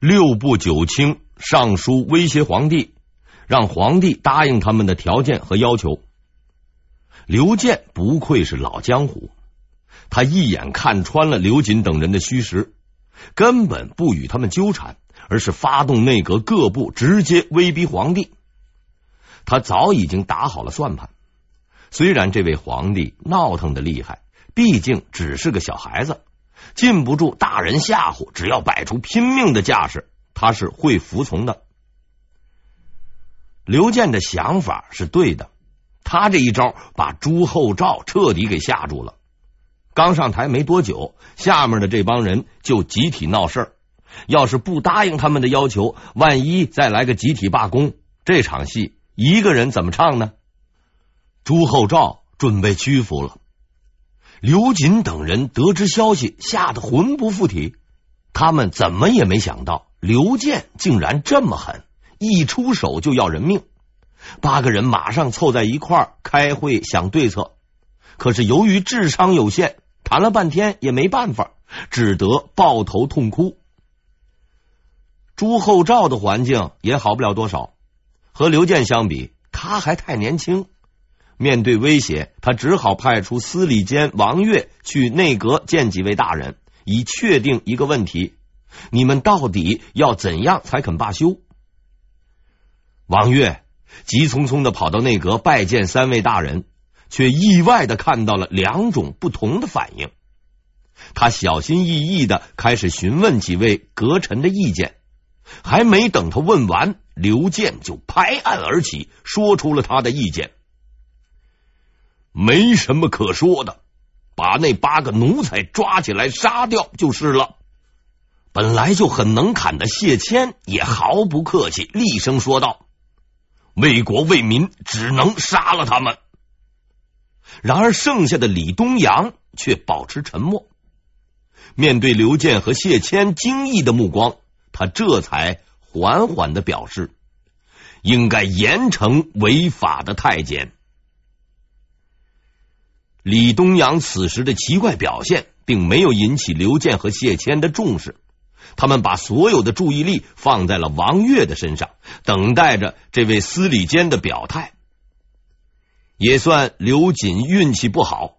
六部九卿上书威胁皇帝，让皇帝答应他们的条件和要求。刘建不愧是老江湖，他一眼看穿了刘瑾等人的虚实，根本不与他们纠缠，而是发动内阁各部直接威逼皇帝。他早已经打好了算盘，虽然这位皇帝闹腾的厉害，毕竟只是个小孩子。禁不住大人吓唬，只要摆出拼命的架势，他是会服从的。刘建的想法是对的，他这一招把朱厚照彻底给吓住了。刚上台没多久，下面的这帮人就集体闹事儿。要是不答应他们的要求，万一再来个集体罢工，这场戏一个人怎么唱呢？朱厚照准备屈服了。刘瑾等人得知消息，吓得魂不附体。他们怎么也没想到，刘建竟然这么狠，一出手就要人命。八个人马上凑在一块儿开会想对策，可是由于智商有限，谈了半天也没办法，只得抱头痛哭。朱厚照的环境也好不了多少，和刘建相比，他还太年轻。面对威胁，他只好派出司礼监王悦去内阁见几位大人，以确定一个问题：你们到底要怎样才肯罢休？王悦急匆匆的跑到内阁拜见三位大人，却意外的看到了两种不同的反应。他小心翼翼的开始询问几位阁臣的意见，还没等他问完，刘建就拍案而起，说出了他的意见。没什么可说的，把那八个奴才抓起来杀掉就是了。本来就很能砍的谢谦也毫不客气，厉声说道：“为国为民，只能杀了他们。”然而剩下的李东阳却保持沉默。面对刘建和谢谦惊异的目光，他这才缓缓的表示：“应该严惩违法的太监。”李东阳此时的奇怪表现，并没有引起刘建和谢谦的重视。他们把所有的注意力放在了王悦的身上，等待着这位司礼监的表态。也算刘瑾运气不好，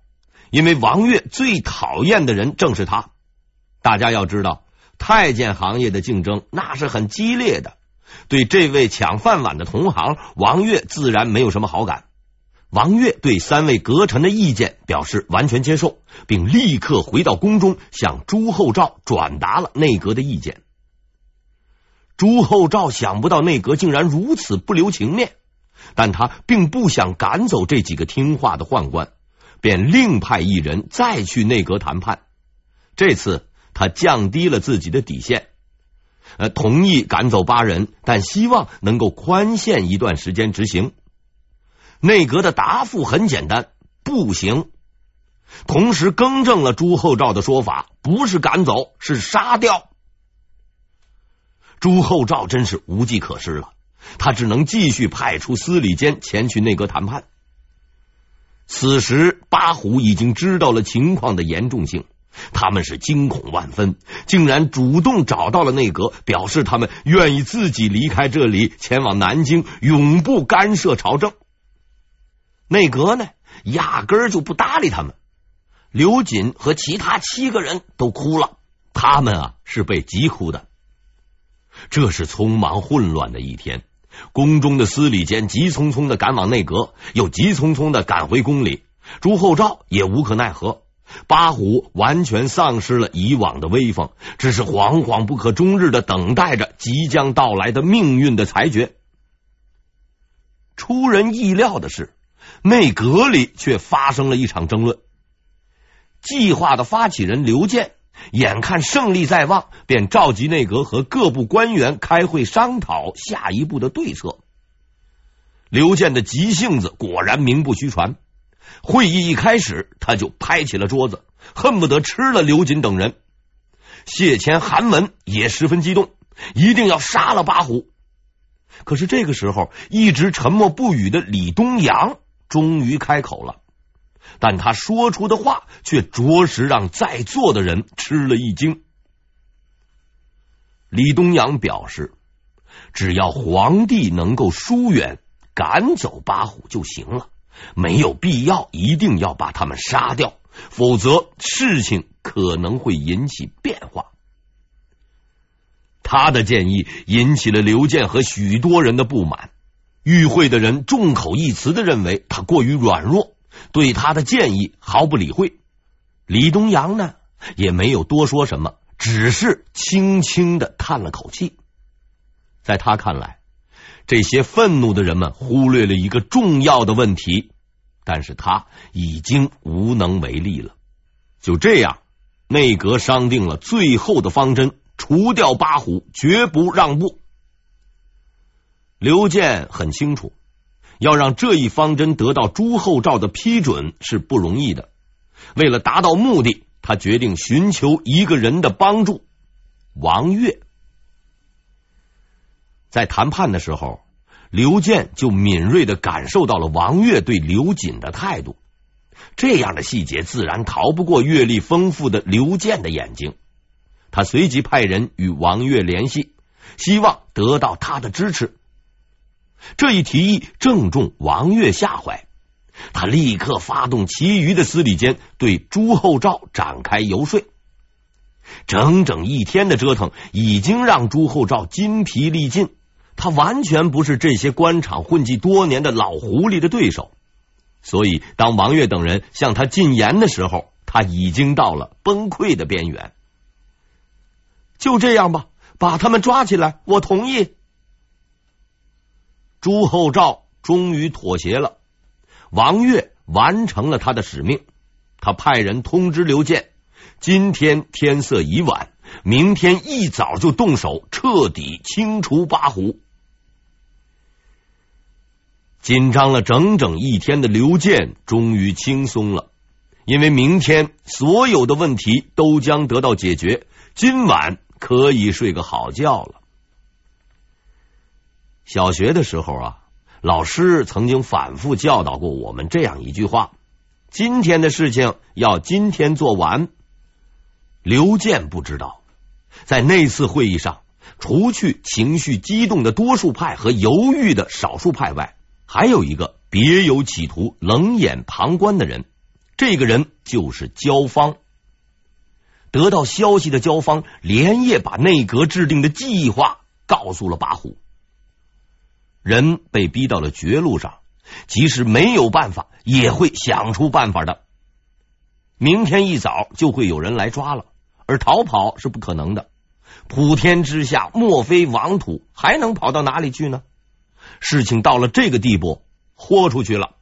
因为王悦最讨厌的人正是他。大家要知道，太监行业的竞争那是很激烈的。对这位抢饭碗的同行，王悦自然没有什么好感。王悦对三位阁臣的意见表示完全接受，并立刻回到宫中向朱厚照转达了内阁的意见。朱厚照想不到内阁竟然如此不留情面，但他并不想赶走这几个听话的宦官，便另派一人再去内阁谈判。这次他降低了自己的底线，呃，同意赶走八人，但希望能够宽限一段时间执行。内阁的答复很简单，不行。同时更正了朱厚照的说法，不是赶走，是杀掉。朱厚照真是无计可施了，他只能继续派出司礼监前去内阁谈判。此时八虎已经知道了情况的严重性，他们是惊恐万分，竟然主动找到了内阁，表示他们愿意自己离开这里，前往南京，永不干涉朝政。内阁呢，压根儿就不搭理他们。刘瑾和其他七个人都哭了，他们啊是被急哭的。这是匆忙混乱的一天，宫中的司礼监急匆匆的赶往内阁，又急匆匆的赶回宫里。朱厚照也无可奈何，八虎完全丧失了以往的威风，只是惶惶不可终日的等待着即将到来的命运的裁决。出人意料的是。内阁里却发生了一场争论。计划的发起人刘建眼看胜利在望，便召集内阁和各部官员开会商讨下一步的对策。刘建的急性子果然名不虚传。会议一开始，他就拍起了桌子，恨不得吃了刘瑾等人。谢谦、韩文也十分激动，一定要杀了八虎。可是这个时候，一直沉默不语的李东阳。终于开口了，但他说出的话却着实让在座的人吃了一惊。李东阳表示，只要皇帝能够疏远、赶走八虎就行了，没有必要一定要把他们杀掉，否则事情可能会引起变化。他的建议引起了刘健和许多人的不满，与会的人众口一词的认为他过于软弱，对他的建议毫不理会。李东阳呢，也没有多说什么，只是轻轻的叹了口气。在他看来，这些愤怒的人们忽略了一个重要的问题，但是他已经无能为力了。就这样，内阁商定了最后的方针。除掉八虎，绝不让步。刘健很清楚，要让这一方针得到朱厚照的批准是不容易的。为了达到目的，他决定寻求一个人的帮助——王悦。在谈判的时候，刘健就敏锐的感受到了王悦对刘瑾的态度。这样的细节自然逃不过阅历丰富的刘健的眼睛。他随即派人与王悦联系，希望得到他的支持。这一提议正中王悦下怀，他立刻发动其余的司礼监对朱厚照展开游说。整整一天的折腾，已经让朱厚照筋疲力尽，他完全不是这些官场混迹多年的老狐狸的对手。所以，当王悦等人向他进言的时候，他已经到了崩溃的边缘。就这样吧，把他们抓起来，我同意。朱厚照终于妥协了，王悦完成了他的使命。他派人通知刘健，今天天色已晚，明天一早就动手，彻底清除八虎。紧张了整整一天的刘健终于轻松了，因为明天所有的问题都将得到解决。今晚。可以睡个好觉了。小学的时候啊，老师曾经反复教导过我们这样一句话：今天的事情要今天做完。刘健不知道，在那次会议上，除去情绪激动的多数派和犹豫的少数派外，还有一个别有企图、冷眼旁观的人。这个人就是焦芳。得到消息的焦芳连夜把内阁制定的计划告诉了八虎。人被逼到了绝路上，即使没有办法，也会想出办法的。明天一早就会有人来抓了，而逃跑是不可能的。普天之下莫非王土，还能跑到哪里去呢？事情到了这个地步，豁出去了。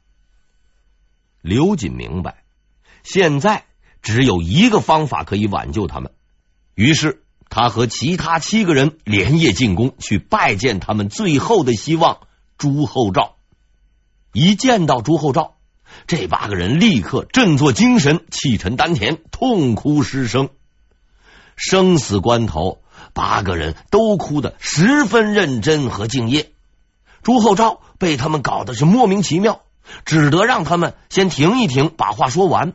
刘瑾明白，现在。只有一个方法可以挽救他们，于是他和其他七个人连夜进宫去拜见他们最后的希望朱厚照。一见到朱厚照，这八个人立刻振作精神，气沉丹田，痛哭失声。生死关头，八个人都哭得十分认真和敬业。朱厚照被他们搞得是莫名其妙，只得让他们先停一停，把话说完。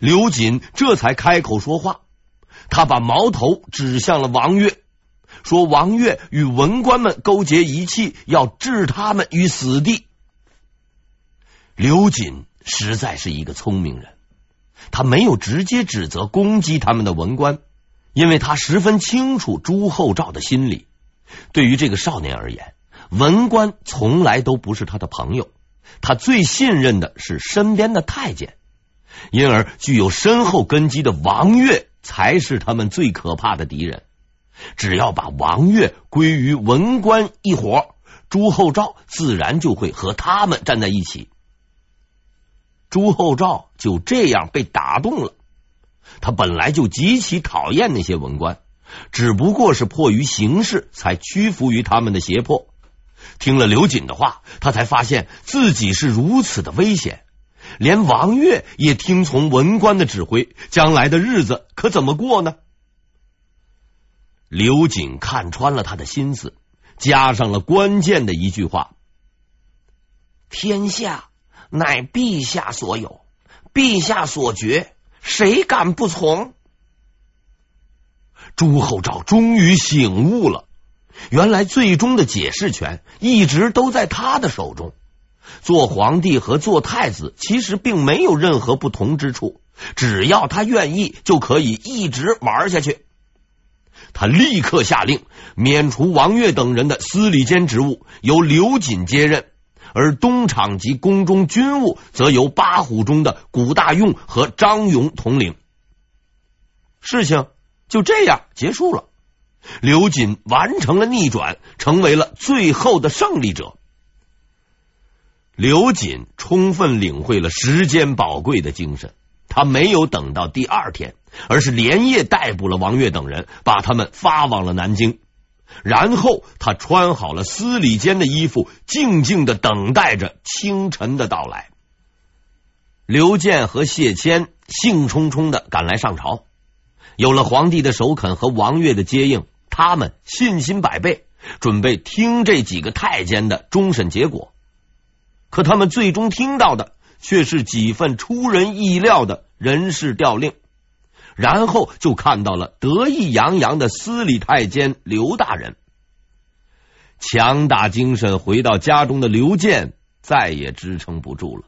刘瑾这才开口说话，他把矛头指向了王悦，说王悦与文官们勾结一气，要置他们于死地。刘瑾实在是一个聪明人，他没有直接指责攻击他们的文官，因为他十分清楚朱厚照的心理。对于这个少年而言，文官从来都不是他的朋友，他最信任的是身边的太监。因而，具有深厚根基的王悦才是他们最可怕的敌人。只要把王悦归于文官一伙，朱厚照自然就会和他们站在一起。朱厚照就这样被打动了。他本来就极其讨厌那些文官，只不过是迫于形势才屈服于他们的胁迫。听了刘瑾的话，他才发现自己是如此的危险。连王悦也听从文官的指挥，将来的日子可怎么过呢？刘瑾看穿了他的心思，加上了关键的一句话：“天下乃陛下所有，陛下所决，谁敢不从？”朱厚照终于醒悟了，原来最终的解释权一直都在他的手中。做皇帝和做太子其实并没有任何不同之处，只要他愿意，就可以一直玩下去。他立刻下令免除王悦等人的司礼监职务，由刘瑾接任，而东厂及宫中军务则由八虎中的古大用和张勇统领。事情就这样结束了，刘瑾完成了逆转，成为了最后的胜利者。刘瑾充分领会了时间宝贵的精神，他没有等到第二天，而是连夜逮捕了王悦等人，把他们发往了南京。然后他穿好了司礼监的衣服，静静的等待着清晨的到来。刘健和谢谦兴冲冲的赶来上朝，有了皇帝的首肯和王悦的接应，他们信心百倍，准备听这几个太监的终审结果。可他们最终听到的却是几份出人意料的人事调令，然后就看到了得意洋洋的司礼太监刘大人。强大精神回到家中的刘健再也支撑不住了，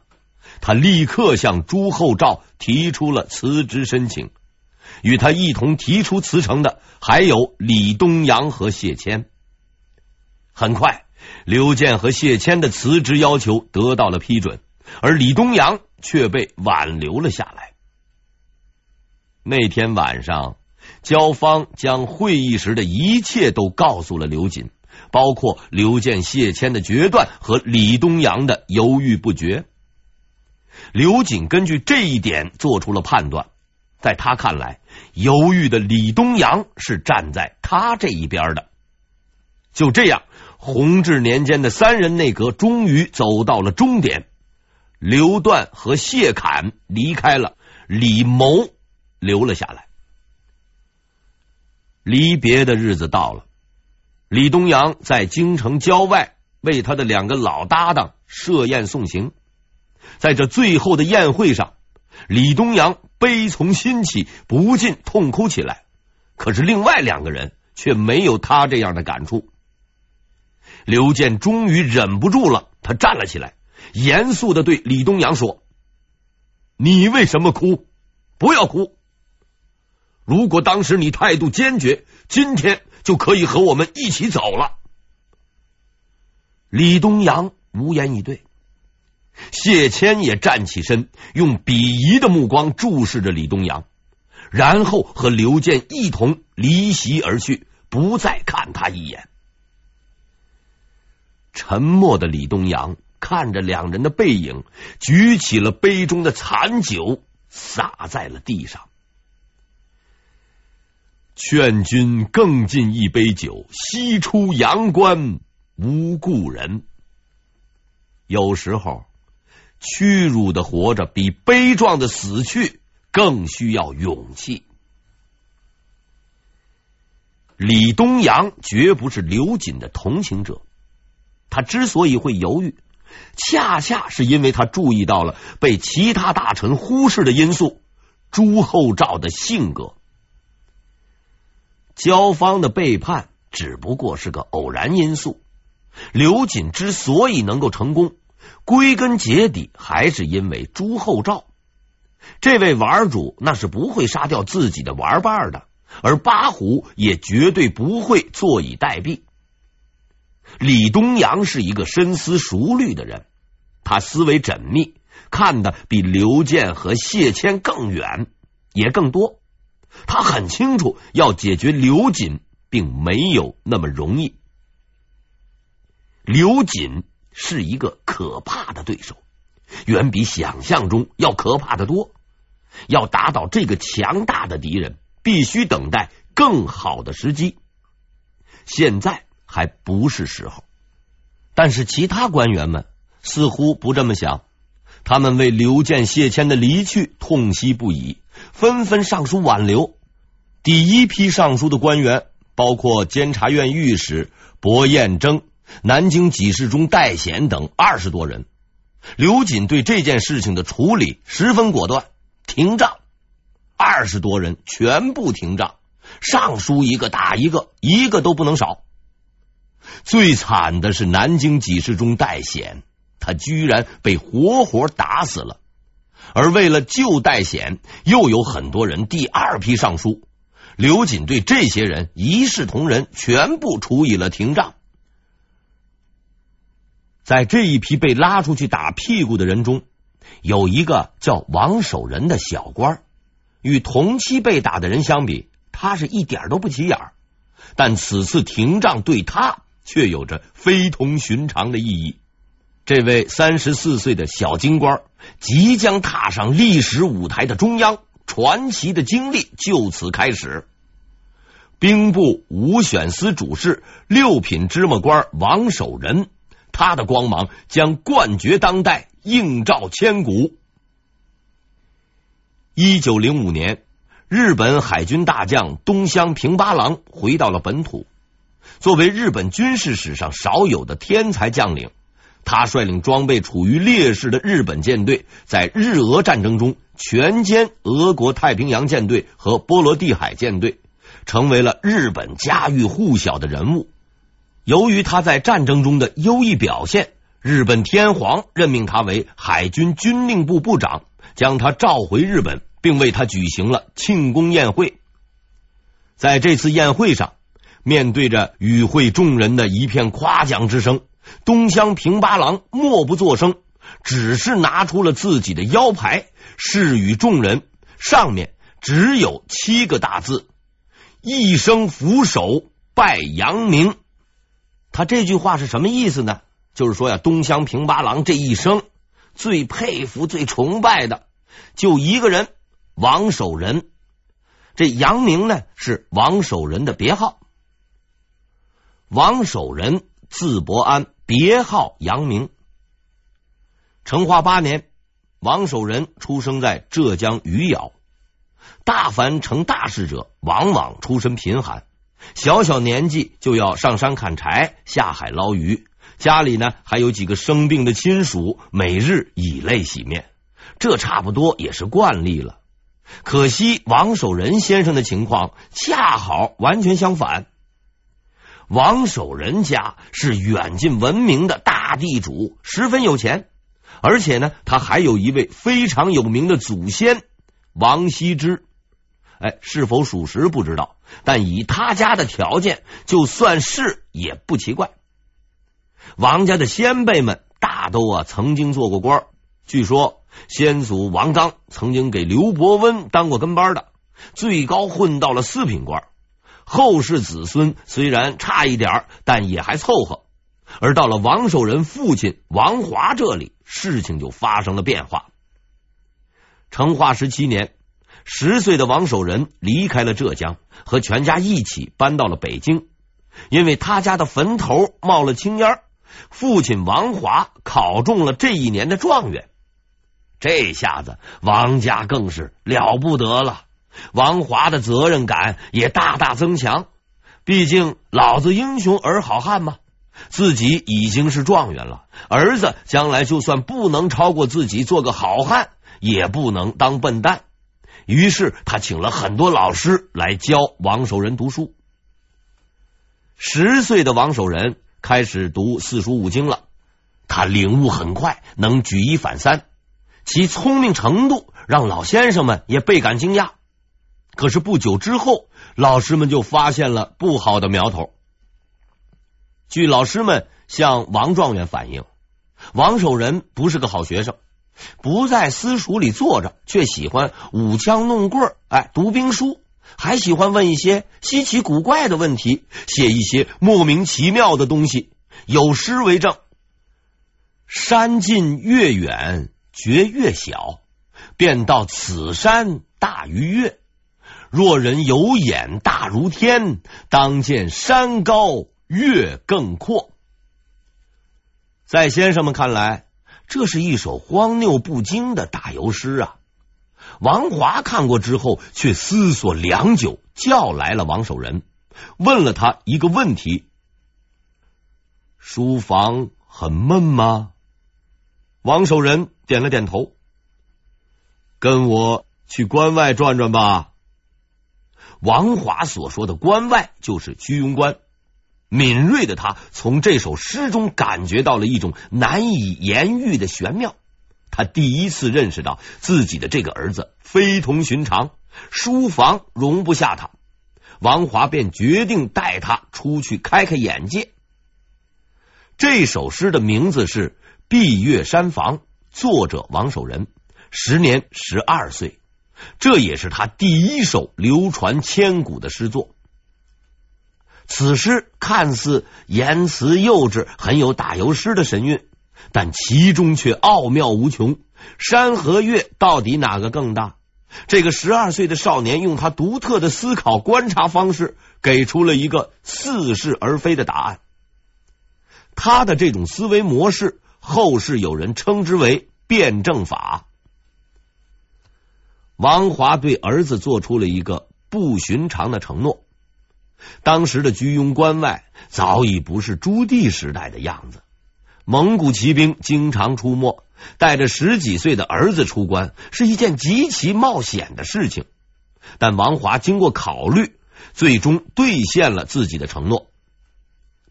他立刻向朱厚照提出了辞职申请。与他一同提出辞呈的还有李东阳和谢谦。很快。刘健和谢谦的辞职要求得到了批准，而李东阳却被挽留了下来。那天晚上，焦芳将会议时的一切都告诉了刘瑾，包括刘健、谢谦的决断和李东阳的犹豫不决。刘瑾根据这一点做出了判断，在他看来，犹豫的李东阳是站在他这一边的。就这样。弘治年间的三人内阁终于走到了终点，刘段和谢侃离开了，李谋留了下来。离别的日子到了，李东阳在京城郊外为他的两个老搭档设宴送行。在这最后的宴会上，李东阳悲从心起，不禁痛哭起来。可是另外两个人却没有他这样的感触。刘健终于忍不住了，他站了起来，严肃的对李东阳说：“你为什么哭？不要哭！如果当时你态度坚决，今天就可以和我们一起走了。”李东阳无言以对，谢谦也站起身，用鄙夷的目光注视着李东阳，然后和刘健一同离席而去，不再看他一眼。沉默的李东阳看着两人的背影，举起了杯中的残酒，洒在了地上。劝君更尽一杯酒，西出阳关无故人。有时候，屈辱的活着比悲壮的死去更需要勇气。李东阳绝不是刘瑾的同情者。他之所以会犹豫，恰恰是因为他注意到了被其他大臣忽视的因素——朱厚照的性格。焦芳的背叛只不过是个偶然因素。刘瑾之所以能够成功，归根结底还是因为朱厚照。这位玩主那是不会杀掉自己的玩伴的，而八虎也绝对不会坐以待毙。李东阳是一个深思熟虑的人，他思维缜密，看得比刘健和谢谦更远，也更多。他很清楚，要解决刘瑾，并没有那么容易。刘瑾是一个可怕的对手，远比想象中要可怕的多。要打倒这个强大的敌人，必须等待更好的时机。现在。还不是时候，但是其他官员们似乎不这么想，他们为刘建、谢谦的离去痛惜不已，纷纷上书挽留。第一批上书的官员包括监察院御史薄彦征、南京给事中戴显等二十多人。刘瑾对这件事情的处理十分果断，停账，二十多人全部停账，上书一个打一个，一个都不能少。最惨的是南京几事中戴显，他居然被活活打死了。而为了救戴显，又有很多人第二批上书。刘瑾对这些人一视同仁，全部处以了廷杖。在这一批被拉出去打屁股的人中，有一个叫王守仁的小官，与同期被打的人相比，他是一点都不起眼。但此次廷杖对他却有着非同寻常的意义。这位三十四岁的小京官，即将踏上历史舞台的中央。传奇的经历就此开始。兵部五选司主事、六品芝麻官王守仁，他的光芒将冠绝当代，映照千古。一九零五年，日本海军大将东乡平八郎回到了本土。作为日本军事史上少有的天才将领，他率领装备处于劣势的日本舰队，在日俄战争中。全歼俄国太平洋舰队和波罗的海舰队，成为了日本家喻户晓的人物。由于他在战争中的优异表现，日本天皇任命他为海军军令部部长，将他召回日本，并为他举行了庆功宴会。在这次宴会上，面对着与会众人的一片夸奖之声，东乡平八郎默不作声，只是拿出了自己的腰牌。示与众人，上面只有七个大字：“一生俯首拜阳明。”他这句话是什么意思呢？就是说呀，东乡平八郎这一生最佩服、最崇拜的就一个人——王守仁。这阳明呢，是王守仁的别号。王守仁字伯安，别号阳明。成化八年。王守仁出生在浙江余姚，大凡成大事者，往往出身贫寒，小小年纪就要上山砍柴、下海捞鱼，家里呢还有几个生病的亲属，每日以泪洗面，这差不多也是惯例了。可惜王守仁先生的情况恰好完全相反，王守仁家是远近闻名的大地主，十分有钱。而且呢，他还有一位非常有名的祖先王羲之。哎，是否属实不知道，但以他家的条件，就算是也不奇怪。王家的先辈们大都啊曾经做过官，据说先祖王刚曾经给刘伯温当过跟班的，最高混到了四品官。后世子孙虽然差一点，但也还凑合。而到了王守仁父亲王华这里，事情就发生了变化。成化十七年，十岁的王守仁离开了浙江，和全家一起搬到了北京。因为他家的坟头冒了青烟，父亲王华考中了这一年的状元。这下子王家更是了不得了，王华的责任感也大大增强。毕竟老子英雄儿好汉嘛。自己已经是状元了，儿子将来就算不能超过自己做个好汉，也不能当笨蛋。于是他请了很多老师来教王守仁读书。十岁的王守仁开始读四书五经了，他领悟很快，能举一反三，其聪明程度让老先生们也倍感惊讶。可是不久之后，老师们就发现了不好的苗头。据老师们向王状元反映，王守仁不是个好学生，不在私塾里坐着，却喜欢舞枪弄棍儿，哎，读兵书，还喜欢问一些稀奇古怪的问题，写一些莫名其妙的东西。有诗为证：“山近月远觉月小，便道此山大于月。若人有眼大如天，当见山高。”月更阔，在先生们看来，这是一首荒谬不经的打油诗啊！王华看过之后，却思索良久，叫来了王守仁，问了他一个问题：“书房很闷吗？”王守仁点了点头，跟我去关外转转吧。王华所说的关外就是居庸关。敏锐的他从这首诗中感觉到了一种难以言喻的玄妙。他第一次认识到自己的这个儿子非同寻常，书房容不下他。王华便决定带他出去开开眼界。这首诗的名字是《碧月山房》，作者王守仁，时年十二岁。这也是他第一首流传千古的诗作。此诗看似言辞幼稚，很有打油诗的神韵，但其中却奥妙无穷。山和月到底哪个更大？这个十二岁的少年用他独特的思考观察方式，给出了一个似是而非的答案。他的这种思维模式，后世有人称之为辩证法。王华对儿子做出了一个不寻常的承诺。当时的居庸关外早已不是朱棣时代的样子，蒙古骑兵经常出没，带着十几岁的儿子出关是一件极其冒险的事情。但王华经过考虑，最终兑现了自己的承诺。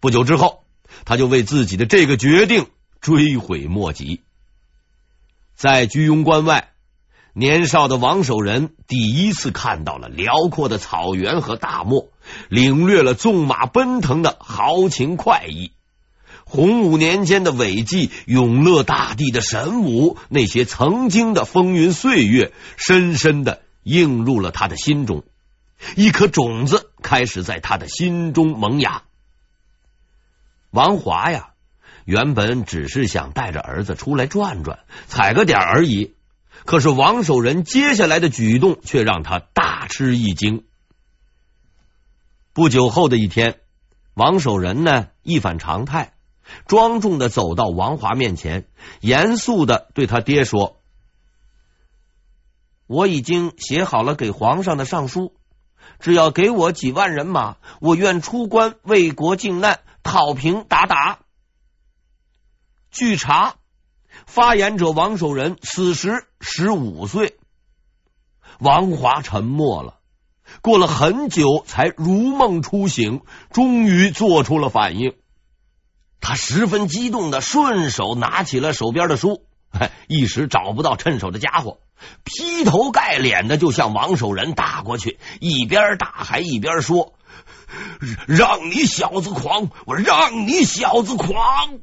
不久之后，他就为自己的这个决定追悔莫及。在居庸关外。年少的王守仁第一次看到了辽阔的草原和大漠，领略了纵马奔腾的豪情快意。洪武年间的伟绩，永乐大帝的神武，那些曾经的风云岁月，深深的映入了他的心中。一颗种子开始在他的心中萌芽。王华呀，原本只是想带着儿子出来转转，踩个点而已。可是王守仁接下来的举动却让他大吃一惊。不久后的一天，王守仁呢一反常态，庄重的走到王华面前，严肃的对他爹说：“我已经写好了给皇上的上书，只要给我几万人马，我愿出关为国靖难，讨平鞑靼。”据查。发言者王守仁此时十五岁，王华沉默了，过了很久才如梦初醒，终于做出了反应。他十分激动的顺手拿起了手边的书，一时找不到趁手的家伙，劈头盖脸的就向王守仁打过去，一边打还一边说：“让你小子狂，我让你小子狂！”